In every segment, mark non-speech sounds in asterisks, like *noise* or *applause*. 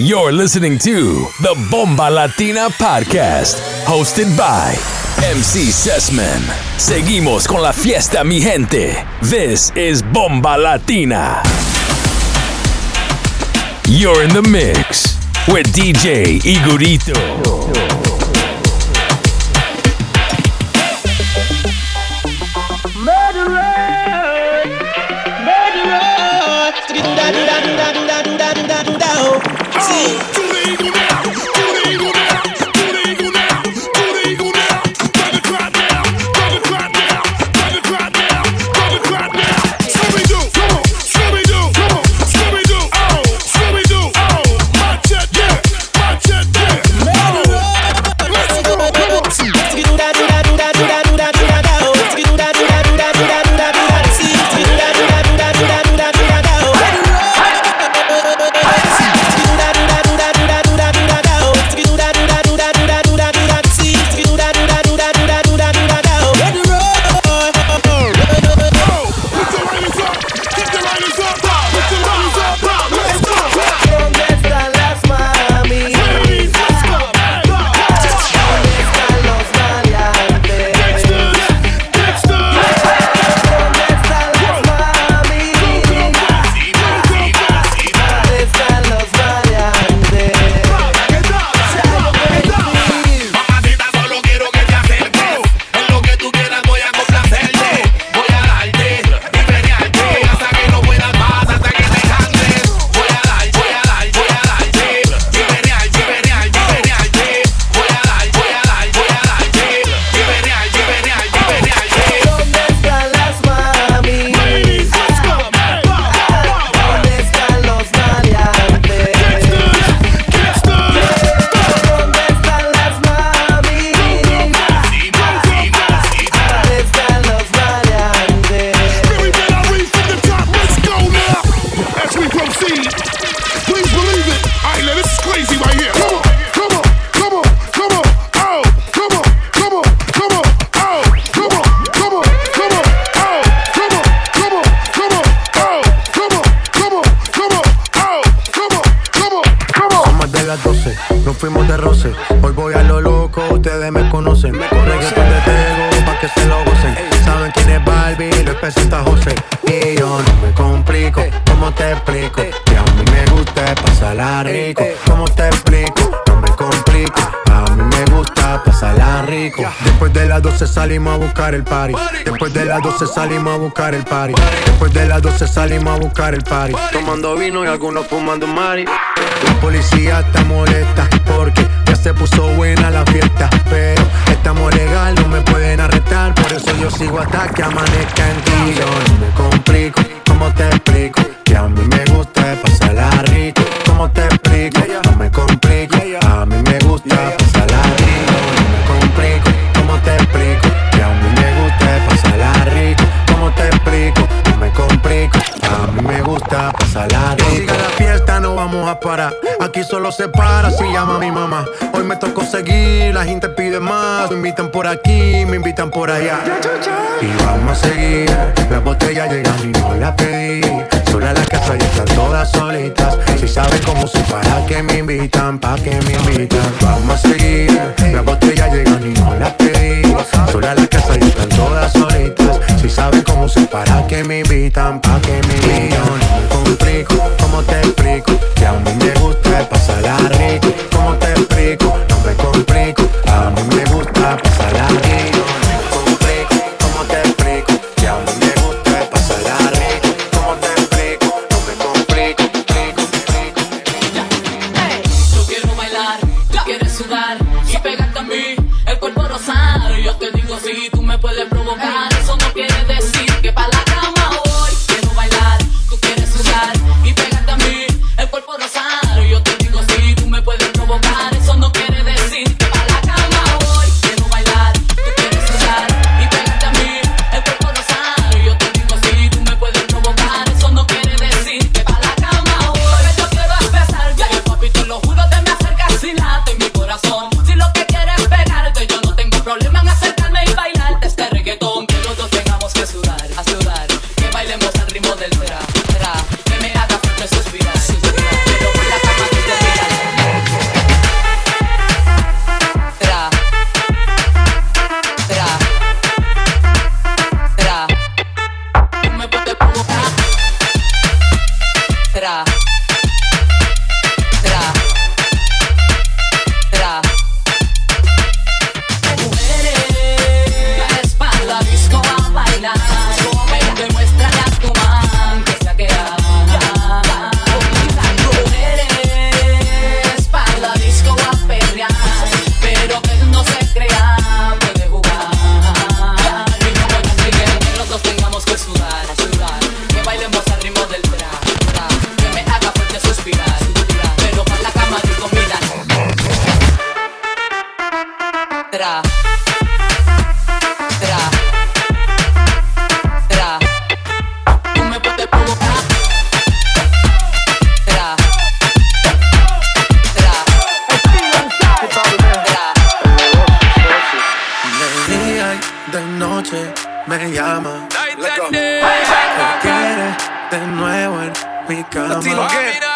You're listening to the Bomba Latina Podcast, hosted by MC Sessman. Seguimos con la fiesta, mi gente. This is Bomba Latina. You're in the mix with DJ Igorito. Salimos buscar el party. Después de las 12 salimos a buscar el party. Después de las 12 salimos a buscar el party. Tomando vino y algunos fumando mari. La policía está molesta porque ya se puso buena la fiesta. Pero estamos legal, no me pueden arrestar. Por eso yo sigo hasta que amanezca en ti. Yo no me complico, ¿cómo te explico? Que a mí me gusta pasarla rico. ¿Cómo te explico? Aquí solo se para si llama mi mamá. Hoy me tocó seguir, la gente pide más. Me invitan por aquí, me invitan por allá. Y vamos a seguir. Las botellas llegan y no las pedí. Sola la casa y están todas solitas. Si saben cómo se para que me invitan, pa' que me invitan. Vamos a seguir. Las botellas llegan y no las pedí. Sola la casa y están todas solitas. Si saben cómo se para que me invitan, pa' que me invitan. No me complico, ¿cómo te explico? Que a mí me gusta pasarla rico. ¿Cómo te mi cama.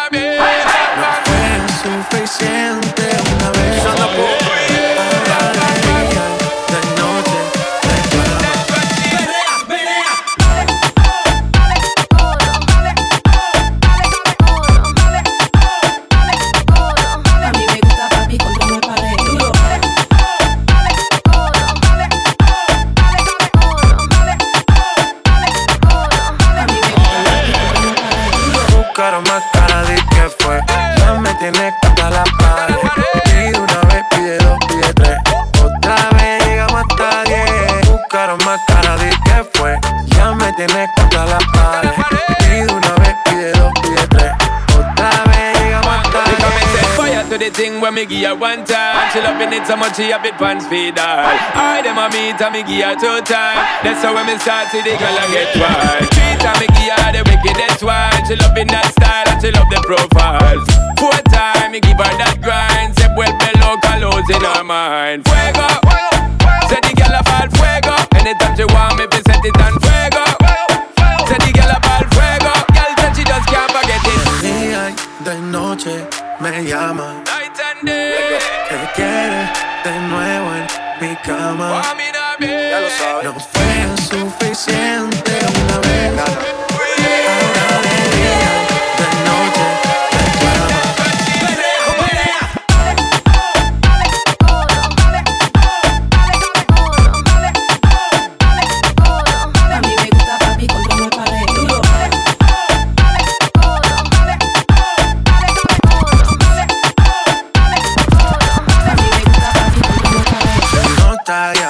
So much she a bit pants feed all. I dem a meet and me give her two time. That's how when me start to the girl I get wild. Three time me give her the wickedest one. She love in that style and she love the profile. Four time me give her that grind. Say well below colors in her mind. Fuego. Say the girl a fall fuego. Anytime she want me, fi set it on fuego. Say the girl a fall fuego. Girl that she just can't forget it. Día y de noche me llama. Que quiere de nuevo en mi cama. Ya lo sabes. No fue suficiente una vez. Se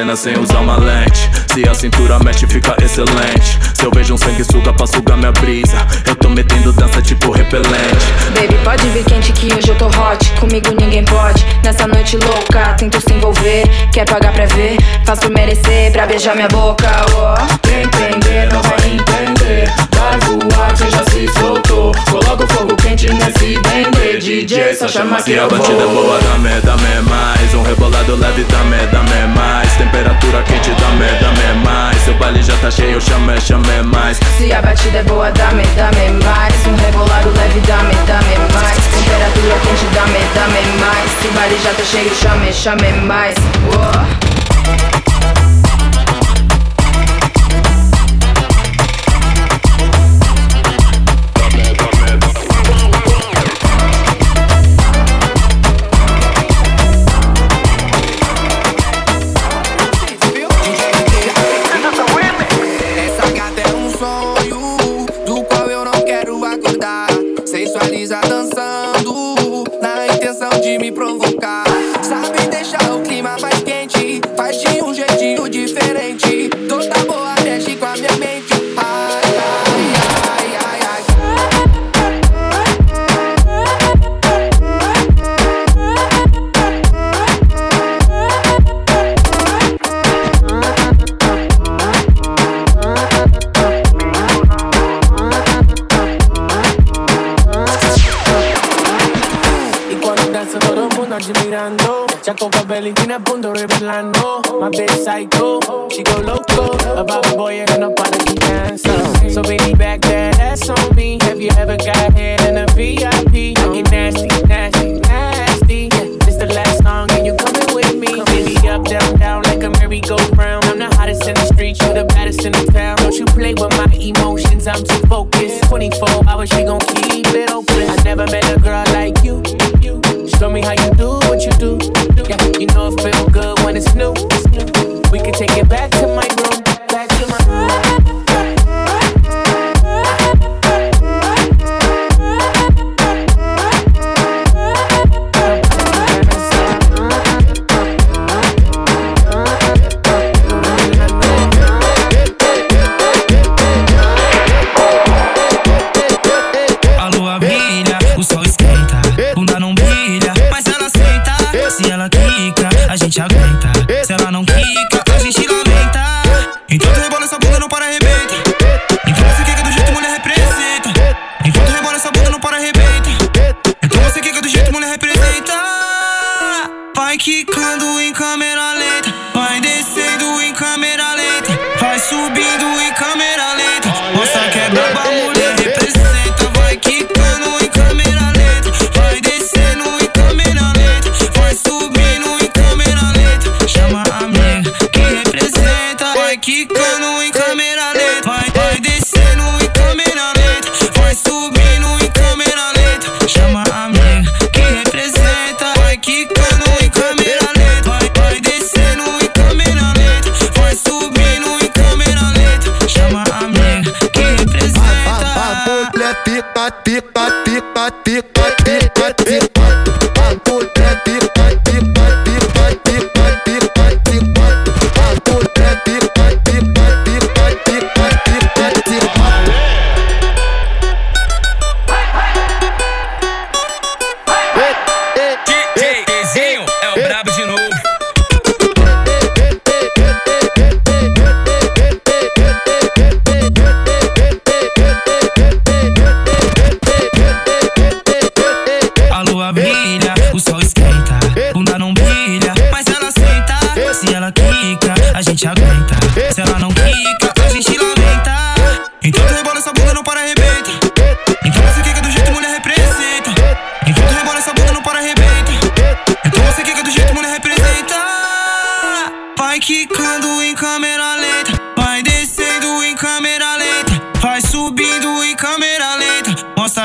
cena sem usar uma lente. Se a cintura mexe, fica excelente. Se eu vejo um sangue suga pra sugar minha brisa. Eu tô metendo dança tipo repelente. Baby, pode vir quente que hoje eu tô hot. Comigo ninguém pode. Nessa noite louca, tento se envolver. Quer pagar pra ver? Faço merecer pra beijar minha boca. Oh. Quem entender não vai entender. Vai voar, você já se soltou. Coloca o fogo quente nesse dendê. DJ, só chama que a batida é boa da merda, me mais rebolado leve dá me, dá me mais. Temperatura quente dá me, dá me mais. Seu baile já tá cheio, chame, chame mais. Se a batida é boa dá me, dá me mais. Um rebolado leve dá me, dá me mais. Temperatura quente dá me, dá me mais. Se o baile já tá cheio, chame, chame mais. Uou.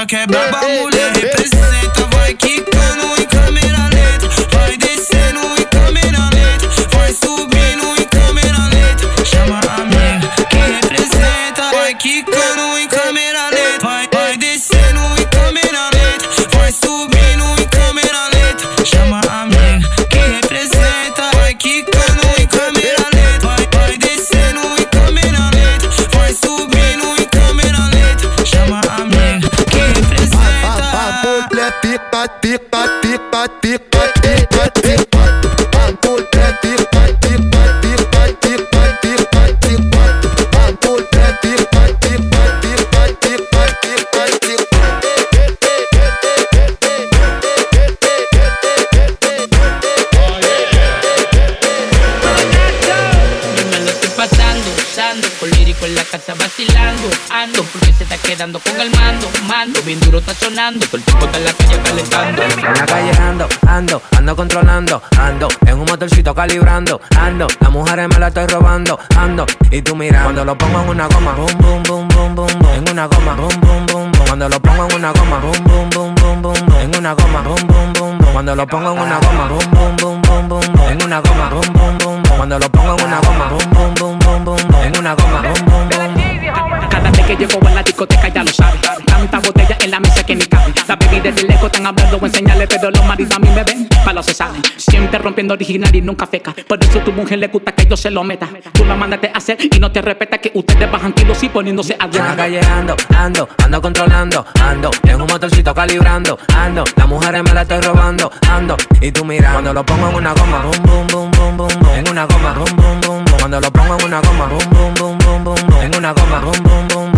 quebrar bagulho. Sonando, todo el tiempo está en la calle calentando. En la calle ando, ando, ando controlando, ando, en un motorcito calibrando, ando, las mujeres me la estoy robando, ando, y tú mira, cuando lo pongo en una goma, boom, boom, boom, boom, boom, boom, en una goma, boom, boom, boom, boom, cuando lo pongo en una goma, boom, boom, boom, boom, boom, boom, en una goma, boom, boom, boom, boom, cuando lo pongo en una goma, boom, boom, boom, boom, boom, boom, en una goma, boom, boom, boom, boom, cuando lo pongo en una goma, boom, boom, boom, boom, boom, boom, en una goma, boom, boom, boom, boom. Cada vez que llego a la discoteca ya lo sabe. Tanta botella en la mesa que ni cabe. La bebida de lejos están hablando en señales, pero los maridos a mí me ven. Para se saben. Siempre rompiendo original y nunca feca. Por eso tu mujer le gusta que yo se lo meta. Tú la mandaste a hacer y no te respeta que ustedes bajan kilos y poniéndose a En la calle ando, ando, ando controlando, ando, en un motorcito calibrando, ando, las mujeres me la estoy robando, ando, y tú mira, cuando lo pongo en una goma, boom, boom, boom, boom, boom, boom, en una goma, boom, boom, boom, boom, cuando lo pongo en una goma, boom, boom, boom, boom, boom, boom, en una goma, boom, boom, boom,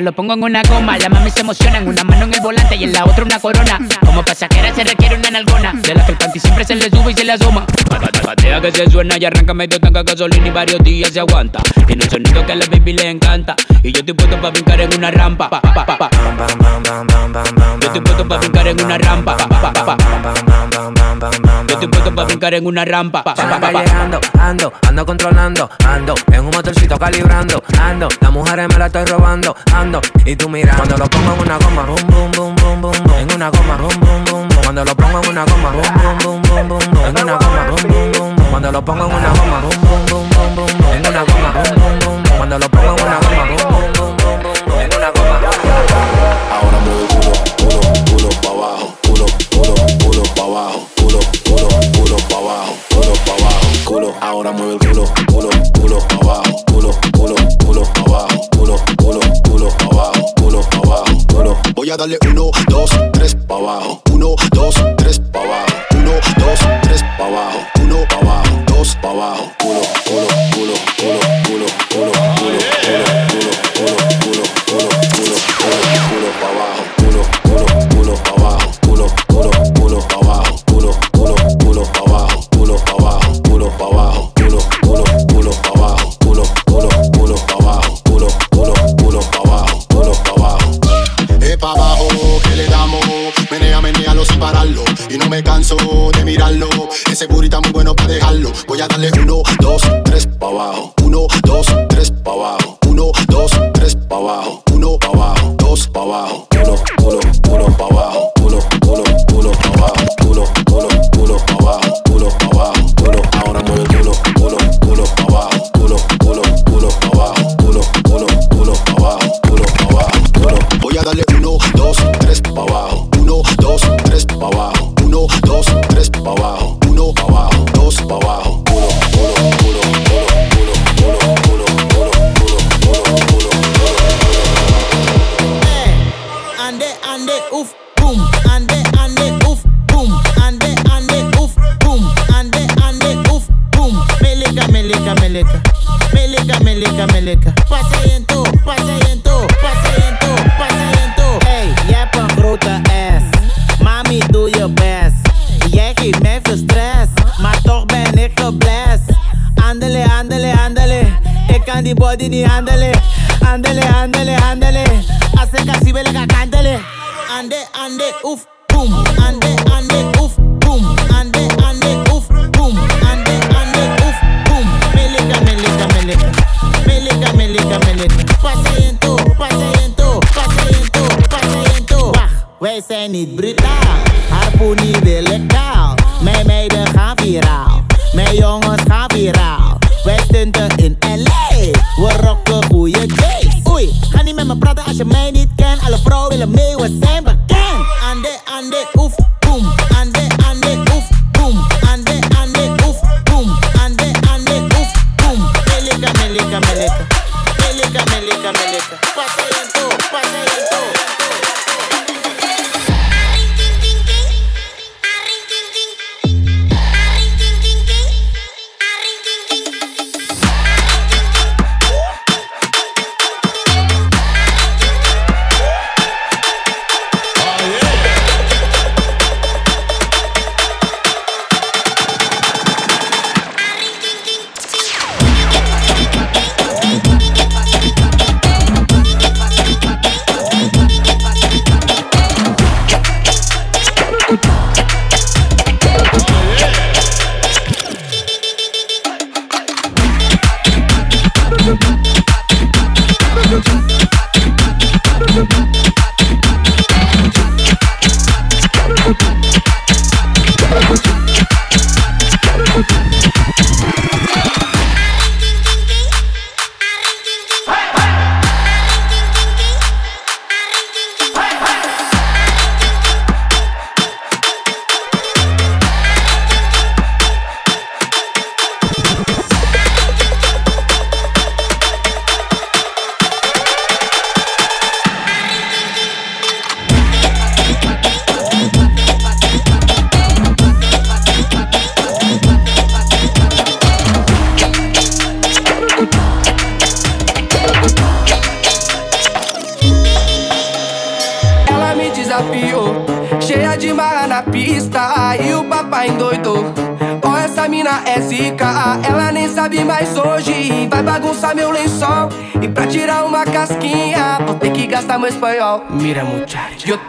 Lo pongo en una goma, la mami se emociona. En una mano en el volante y en la otra una corona. Como pasajera se requiere una nalgona. De la que el siempre se le sube y se le asoma. Patea que se suena y arranca medio tanga gasolina y varios días se aguanta. Tiene el sonido que a la baby le encanta. Y yo estoy puesto para brincar en una rampa. Pa, pa, pa. Yo estoy puesto para brincar en una rampa. Pa, pa, pa, pa. Yo estoy puesto para brincar en una rampa. Ando, ando, ando controlando, ando, en un motorcito calibrando, ando, las mujeres me la estoy robando, ando, y tú mira, cuando lo pongo en una goma, boom, boom, boom, boom, boom, en una goma, boom, boom, boom, cuando lo pongo en una goma, boom, boom, boom, boom, boom, en una goma, boom, boom, boom, cuando lo pongo en una goma, boom, boom, boom, boom, boom, en una goma, cuando lo pongo en una goma, en una goma, Ahora mueve culo, culo, culo pa' abajo, culo, culo, culo pa' abajo, culo, culo, culo pa' abajo, culo pa' abajo, culo. Ahora mueve el culo, culo, culo pa' abajo, a darle uno, dos, tres pa' abajo, uno, dos, tres me canso de mirarlo, ese burrito muy bueno para dejarlo, voy a darle uno, dos, tres pa' abajo, uno, dos, tres pa' abajo, uno, dos, tres pa' abajo, uno pa' abajo, dos pa' abajo, culo, culo, culo pa' abajo,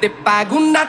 te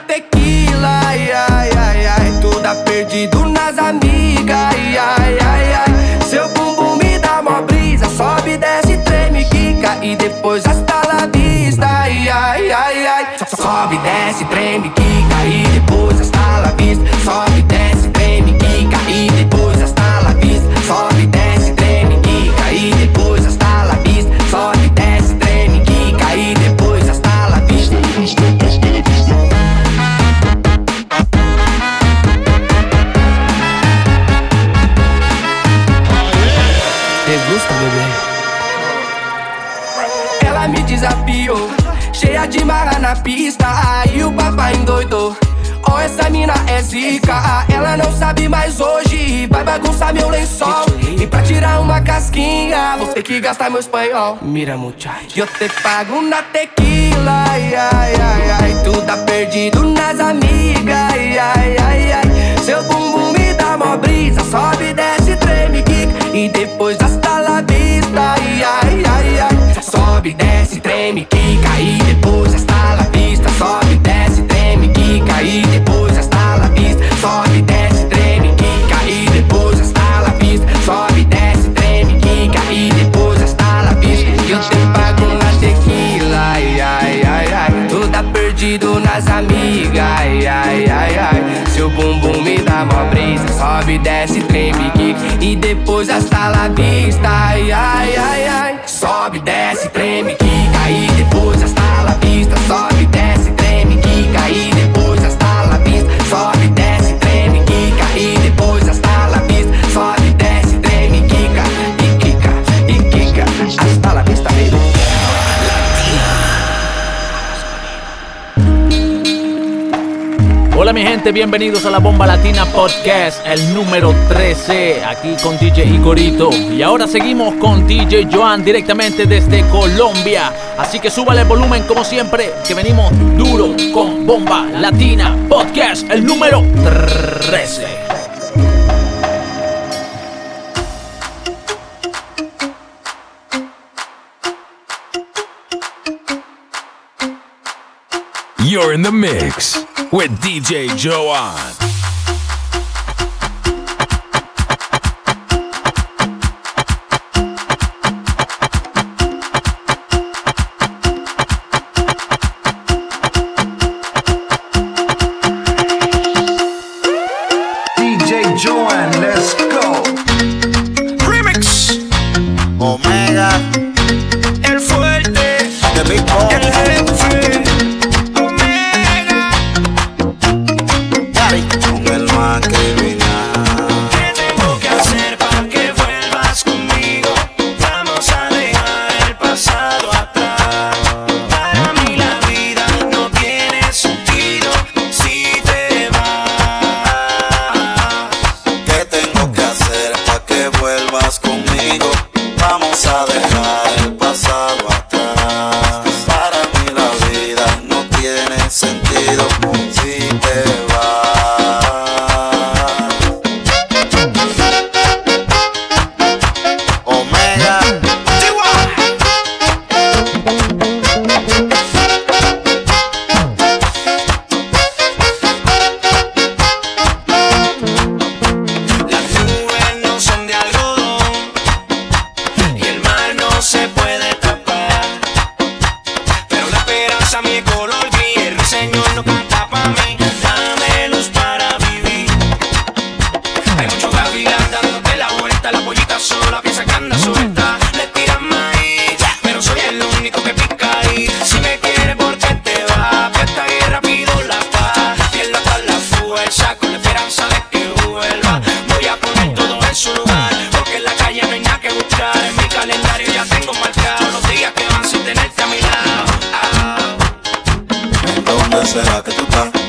sabe mais hoje vai bagunçar meu lençol. E pra tirar uma casquinha, vou ter que gastar meu espanhol. Mira, muchacho. Eu te pago na tequila, ai, ai, ai, ai. Tu tá perdido nas amigas, ai, ai, ai. Seu bumbum me dá mó brisa, sobe, desce, treme, quica. E depois hasta la vista, ai, ai, ai, ai. Sobe, desce, treme, quica. E depois hasta la vista, sobe, desce, treme, quica. E depois hasta la vista, sobe, desce. amiga, ai, ai, ai, ai. Seu bumbum me dá mó brisa, sobe, desce, treme, kick. E depois as talavista, ai, ai, ai, ai. Sobe, desce, treme, kick. Aí depois as talavista, sobe. Hola mi gente, bienvenidos a la Bomba Latina Podcast, el número 13, aquí con DJ Igorito. Y ahora seguimos con DJ Joan directamente desde Colombia. Así que súbale el volumen como siempre, que venimos duro con Bomba Latina Podcast, el número 13. You're in the mix with DJ Joanne. será que tú estás?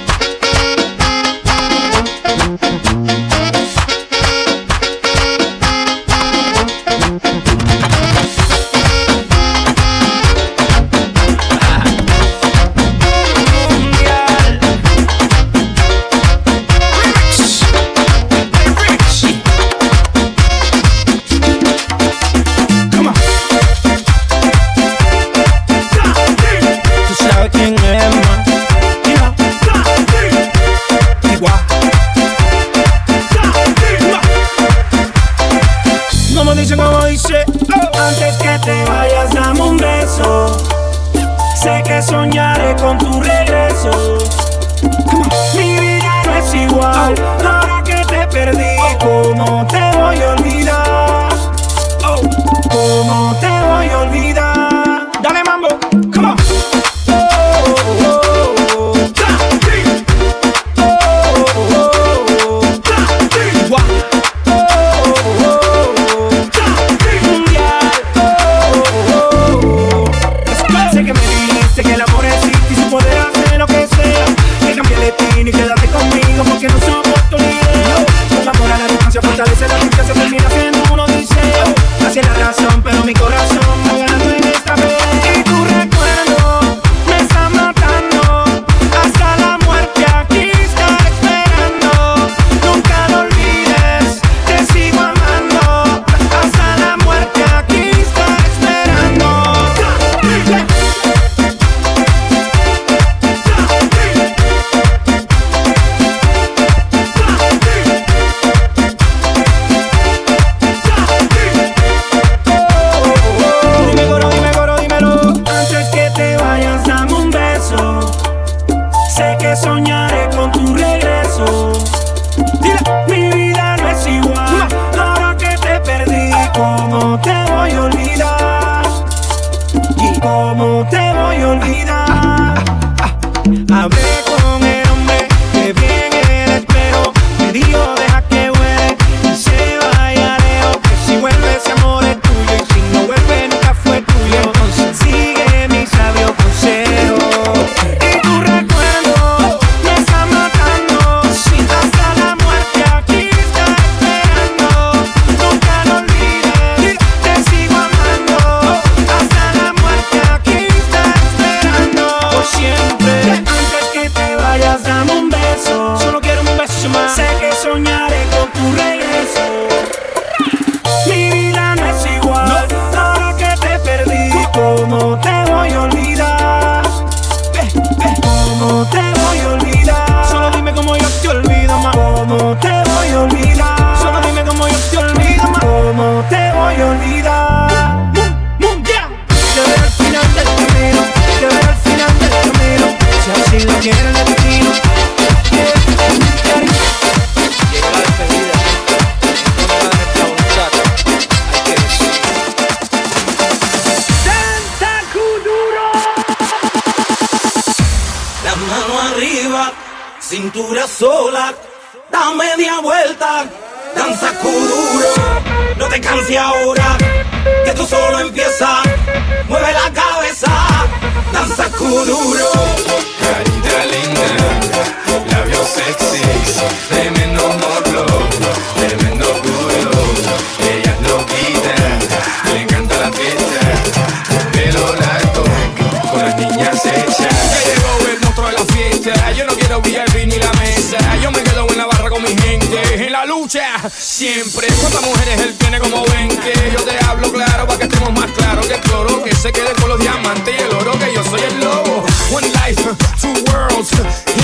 Yo no quiero VIP ni la mesa. Yo me quedo en la barra con mi gente. En la lucha, siempre. Cuántas mujeres él tiene como 20. Yo te hablo claro para que estemos más claros que el cloro. Que se quede con los diamantes y el oro. Que yo soy el lobo. One life, two worlds.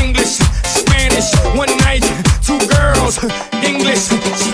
English, Spanish. One night, two girls. English, Spanish.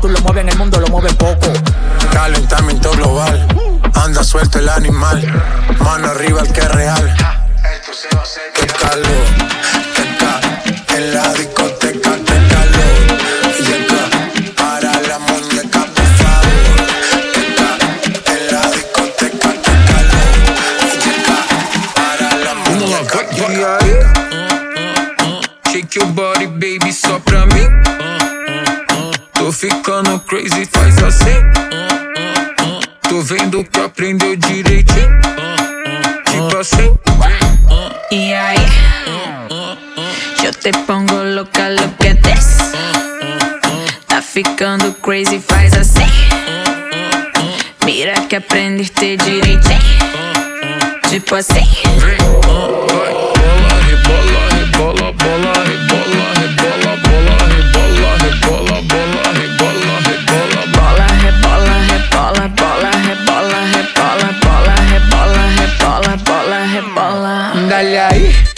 tú lo mueves en el mundo lo mueves poco. Calentamiento global, anda suelto el animal, mano arriba el que es real. Yo te pongo louca, louca desce. Tá ficando crazy, faz assim. Mira que aprendiste direitinho. Tipo assim. Vem, vai, bola, rebola, rebola, bola, rebola, rebola, bola, rebola, rebola, bola, rebola, rebola, bola, rebola, rebola, bola, rebola, rebola, bola, rebola, rebola, bola, rebola. Dale aí.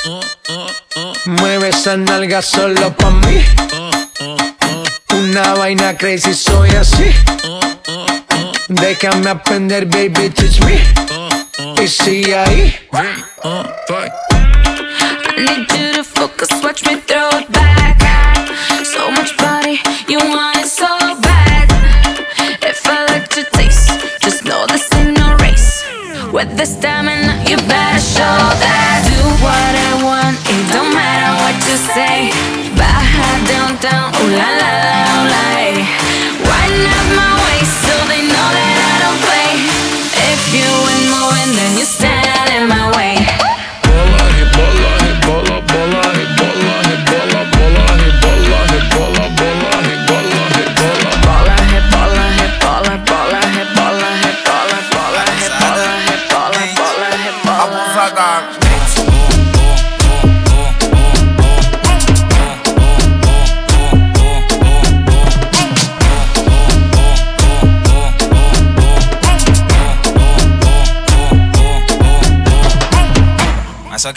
esa nalga solo pa' mí. Una vaina crazy, soy así. Déjame aprender, baby, teach me. Y sigue ahí. I need you to focus, watch me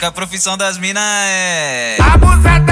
que a profissão das minas é. Abusada.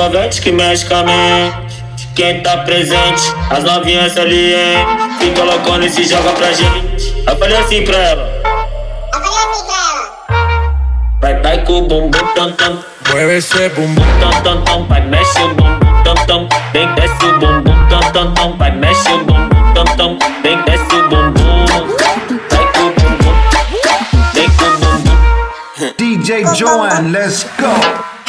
Envolvente que mexe com a mente. Quem tá presente, as novinhas ali, hein? Fica loucona e se joga pra gente. Eu falei assim pra ela. Vai, vai com o bumbum tam tam. Mueve esse bumbum tam tam tam. Vai, mexe o bumbum tam tam. Vem, desce o bumbum tam tam tam. Vai, mexe o bumbum tam tam. Vem, desce o bumbum. Vai com o bumbum. Vem com o bumbum. *laughs* DJ Joan, let's go.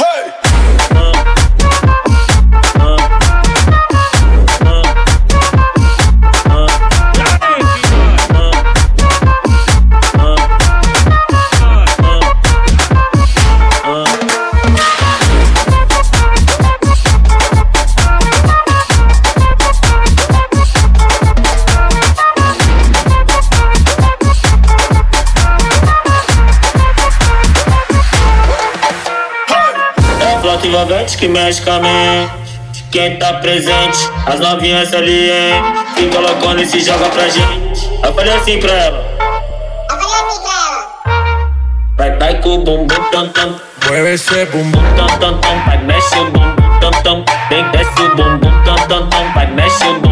Quem tá presente, as novinhas ali, hein? Fica loucona e se joga pra gente. Eu falei assim pra ela. Vai, vai com o bumbum tam tam. Mueve esse bumbum tam tam tam. Vai, mexe o bumbum tam tam. Vem, desce o bumbum tam tam tam. Vai, mexe o bumbum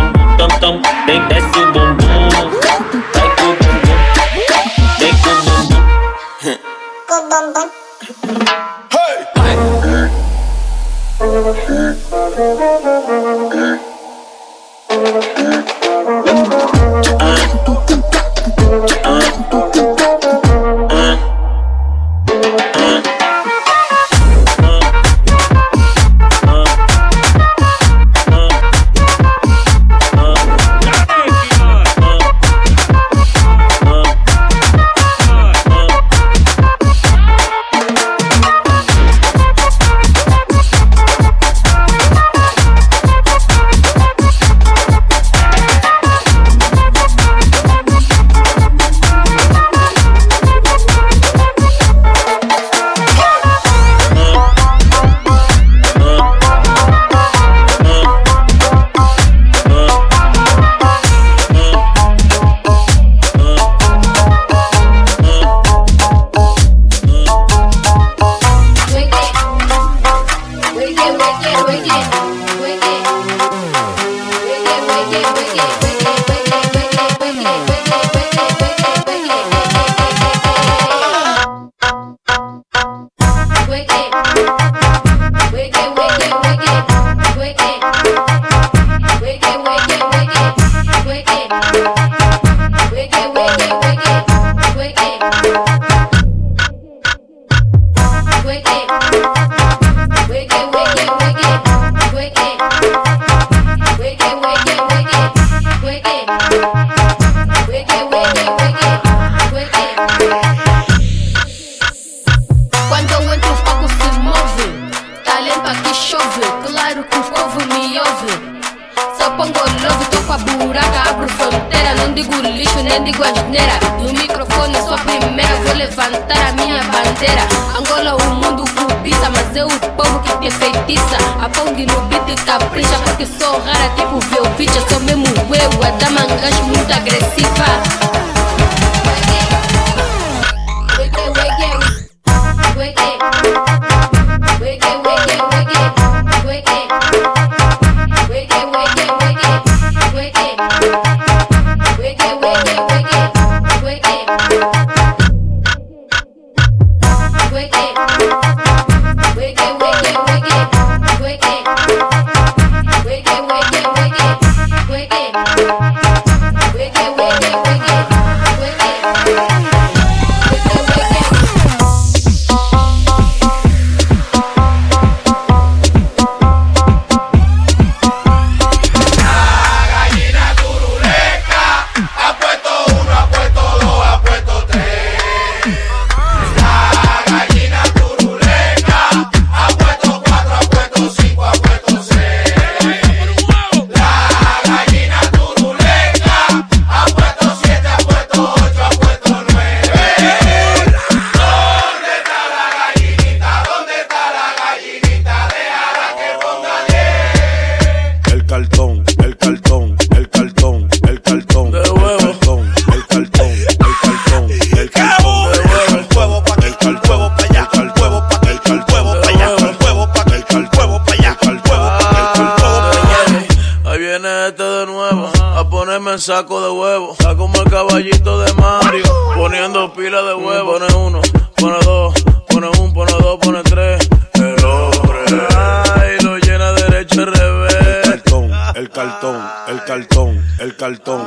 saco de huevo. Está como el caballito de Mario. Poniendo pila de huevo. Pone uno, pone dos, pone un, pone dos, pone tres. El hombre. Ay, lo llena derecho al revés. El cartón, el cartón, el cartón, el cartón,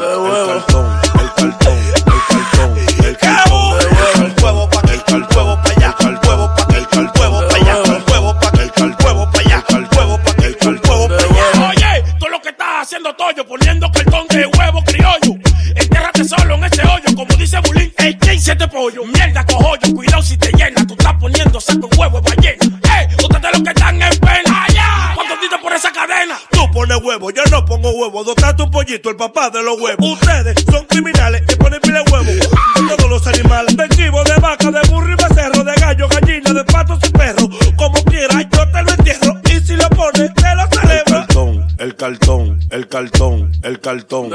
papá de los huevos? Ustedes son criminales y ponen pile huevo. Todos los animales, de chivo, de vaca, de burro y becerro, de gallo, gallina, de patos y perro. Como quiera, yo te lo entierro. Y si lo pones, te lo celebro. El cartón, el cartón, el cartón, el cartón,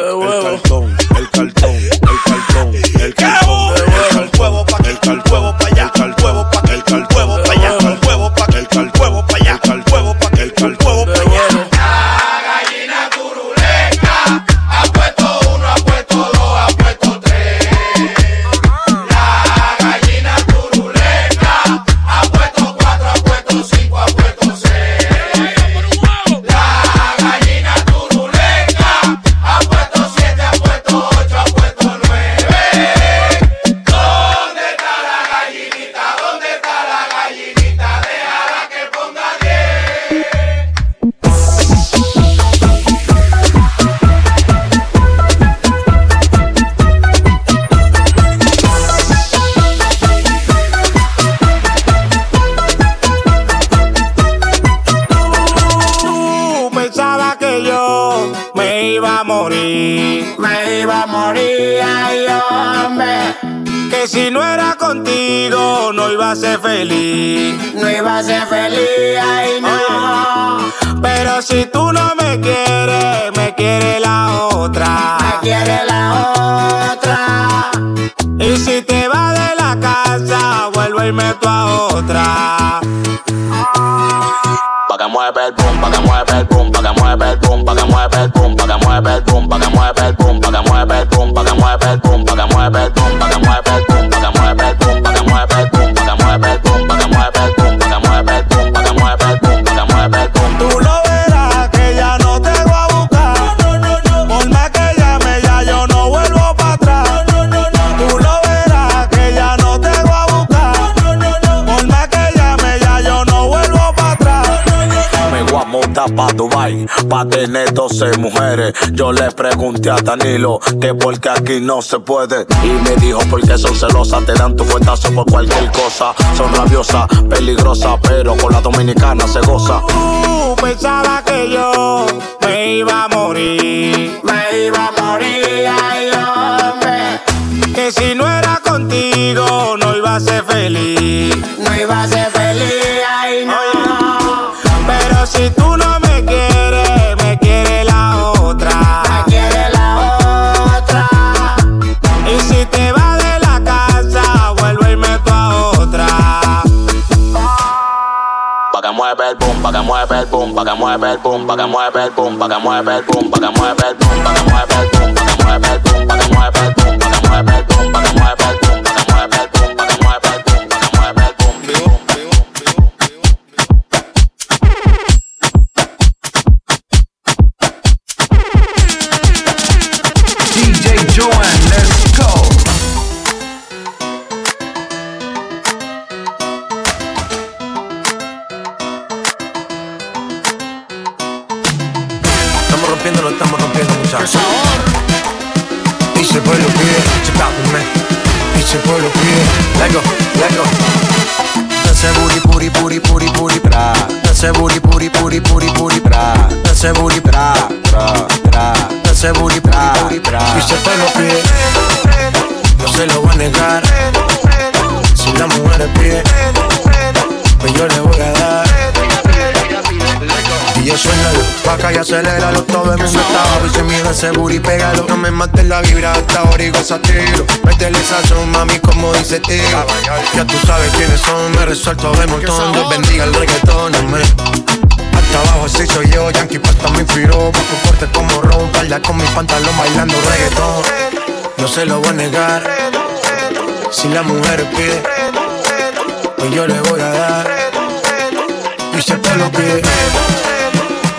tener 12 mujeres. Yo le pregunté a Danilo que porque aquí no se puede. Y me dijo porque son celosas, te dan tu fuetazo por cualquier cosa. Son rabiosas, peligrosas, pero con la dominicana se goza. Tú pensabas que yo me iba a morir, me iba a morir, ay hombre. Que si no era contigo no iba a ser feliz, no iba a ser feliz, ay no. Pero si tú no boom, pa' que mueve el boom, pa' que mueve el boom, pa' que mueve el boom, pa' que mueve el boom, pa' que mueve el boom, pa' que mueve el boom, pa' que mueve el boom, pa' que mueve el boom, pa' que mueve el boom, pa' que mueve el boom, polluer, j'ai peur de me Pitié polluer, lego, lego Danse booty, booty, booty, booty, booty, bra Danse booty, booty, booty, booty, booty, bra Danse booty, bra, bra, bra Danse booty, bra, bra Pitié polluer, no se lo voy a negar Si la mujer es pues yo le voy a dar y yo sueño vaca y aceléralo Todo el mundo está abajo y se mide ese booty Pégalo, no me mates la vibra hasta ahora y goza tiro. Métele sazón, mami, como dice tío Ya tú sabes quiénes son, me resuelto de montón. Dios bendiga el reggaetón, amén hasta abajo así soy yo, Yankee Pasta me inspiró. Papo fuerte como ron, par falda con mi pantalón bailando reggaetón. No se lo voy a negar. Si la mujer pide, pues yo le voy a dar. Y si te lo pide,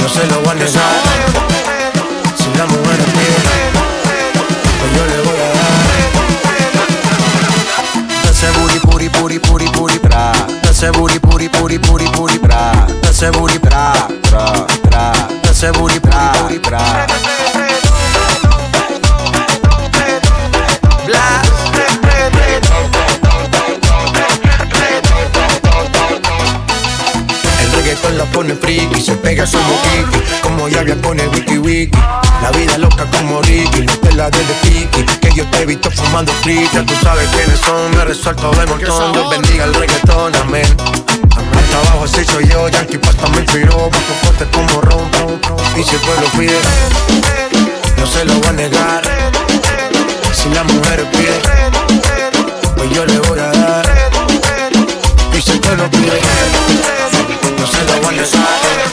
no se lo voy a negar. Si la mujer pide, pues yo le voy a dar. Ese booty, booty, booty, booty, booty, bra. Ese booty, booty, booty, booty, booty, bra. Ese booty, bra, bra, bra. Ese booty, bra. Pone friki, se pega su moquiki, como llave con el wiki wiki. La vida loca como Ricky, no te la de Tiki, que yo te he visto fumando frita. Tú sabes quiénes son, me resuelto de montón. Dios bendiga el reggaetón, amén. Hasta abajo así soy yo, Yankee Pasta me inspiró, bajo fuerte como ron. Y si el pueblo pide, no se lo voy a negar. Si la mujer pide, pues yo le voy a dar. Y si el pueblo pide, no se lo voy a.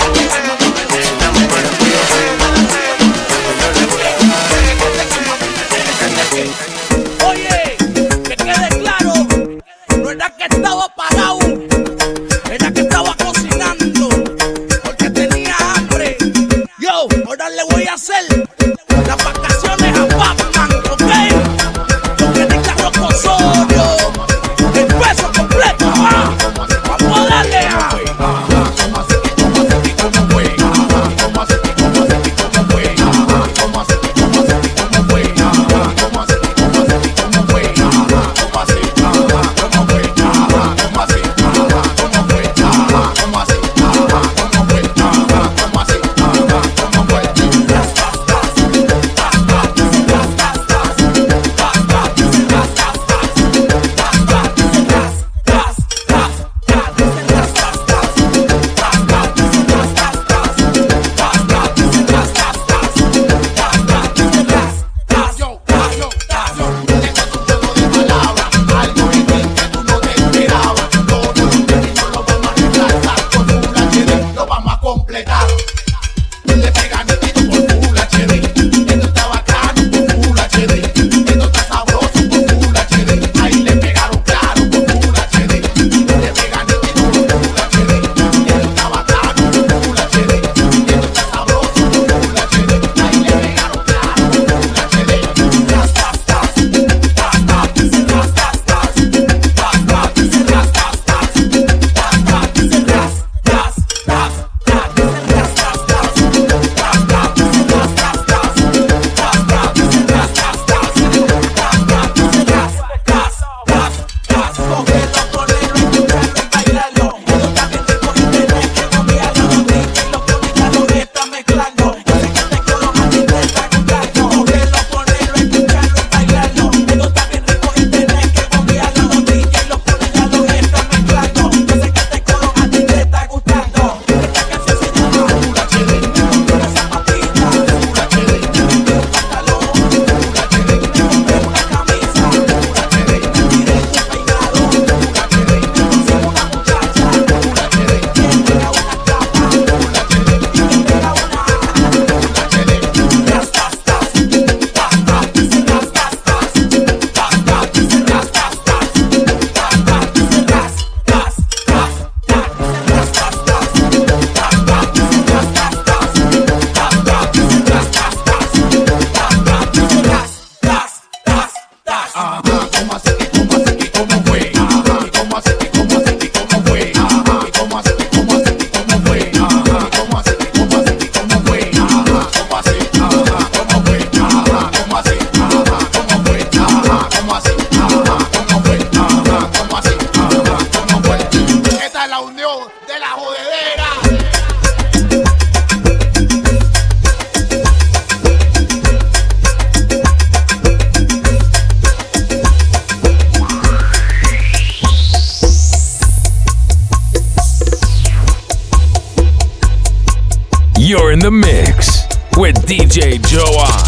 the mix with DJ Joan.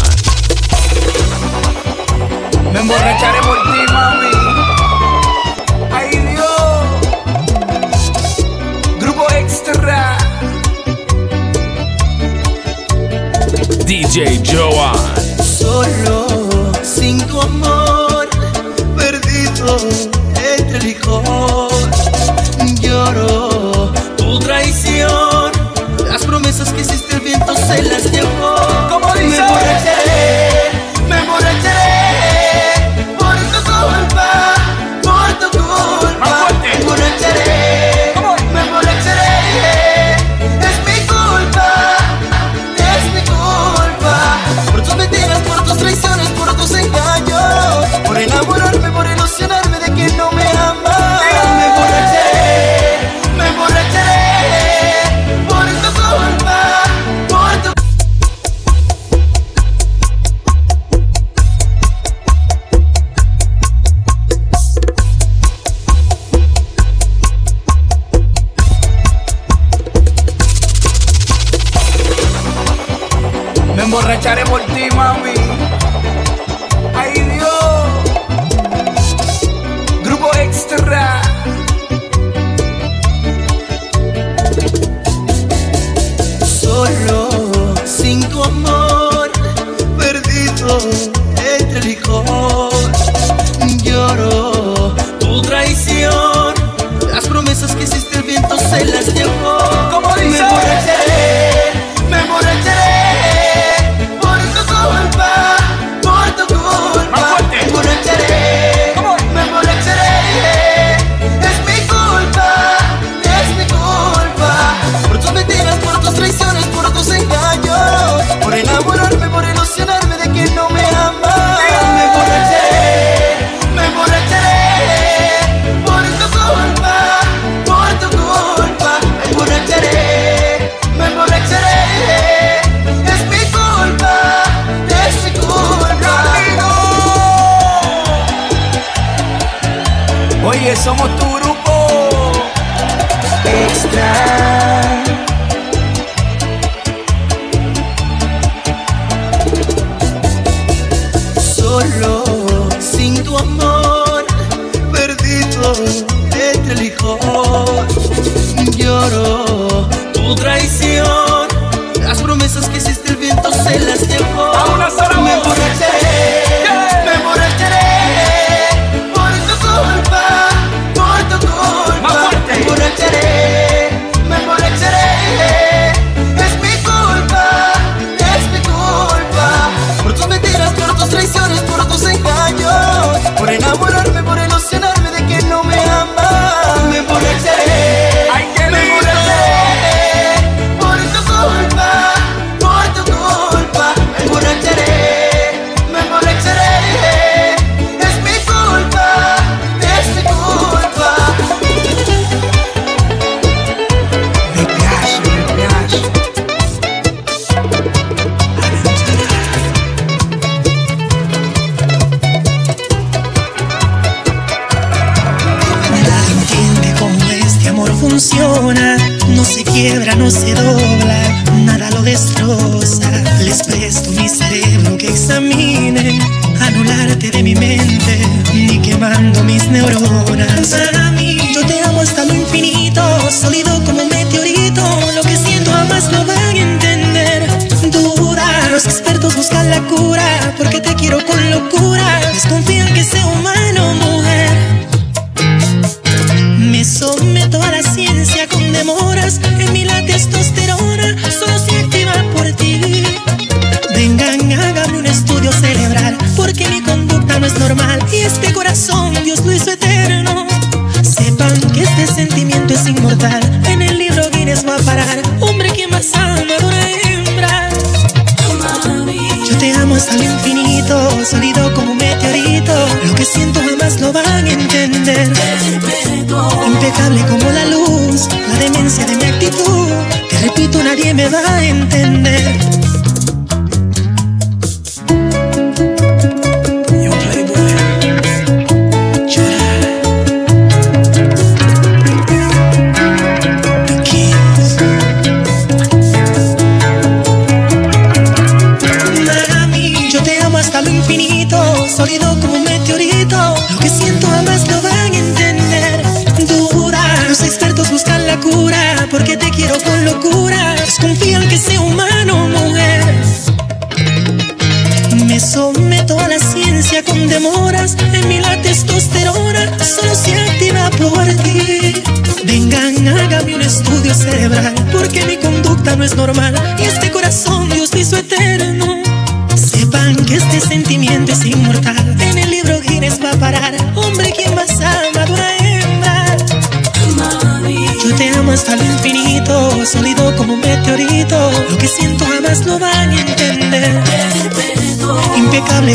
Me emborracharé por ti, mami. Ay Dios. Grupo extra. DJ Joan. Solo sin tu amor, perdido entre licor. let's do sólido como un meteorito. Lo que siento jamás lo van a entender. Duda, los expertos buscan la cura, porque te quiero con locura. Desconfían que sea humano.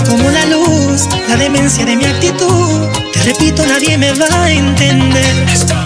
Como la luz la demencia de mi actitud. Te repito, nadie me va a entender.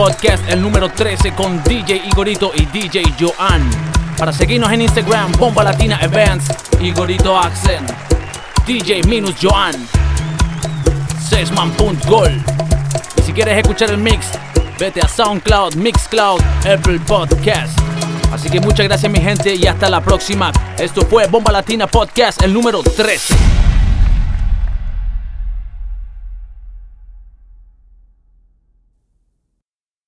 podcast, el número 13 con DJ Igorito y DJ Joan. Para seguirnos en Instagram, Bomba Latina Events, Igorito Accent, DJ Minus Joan, Sesman.gol. Y si quieres escuchar el mix, vete a SoundCloud, Mixcloud, Apple Podcast. Así que muchas gracias mi gente y hasta la próxima. Esto fue Bomba Latina Podcast, el número 13.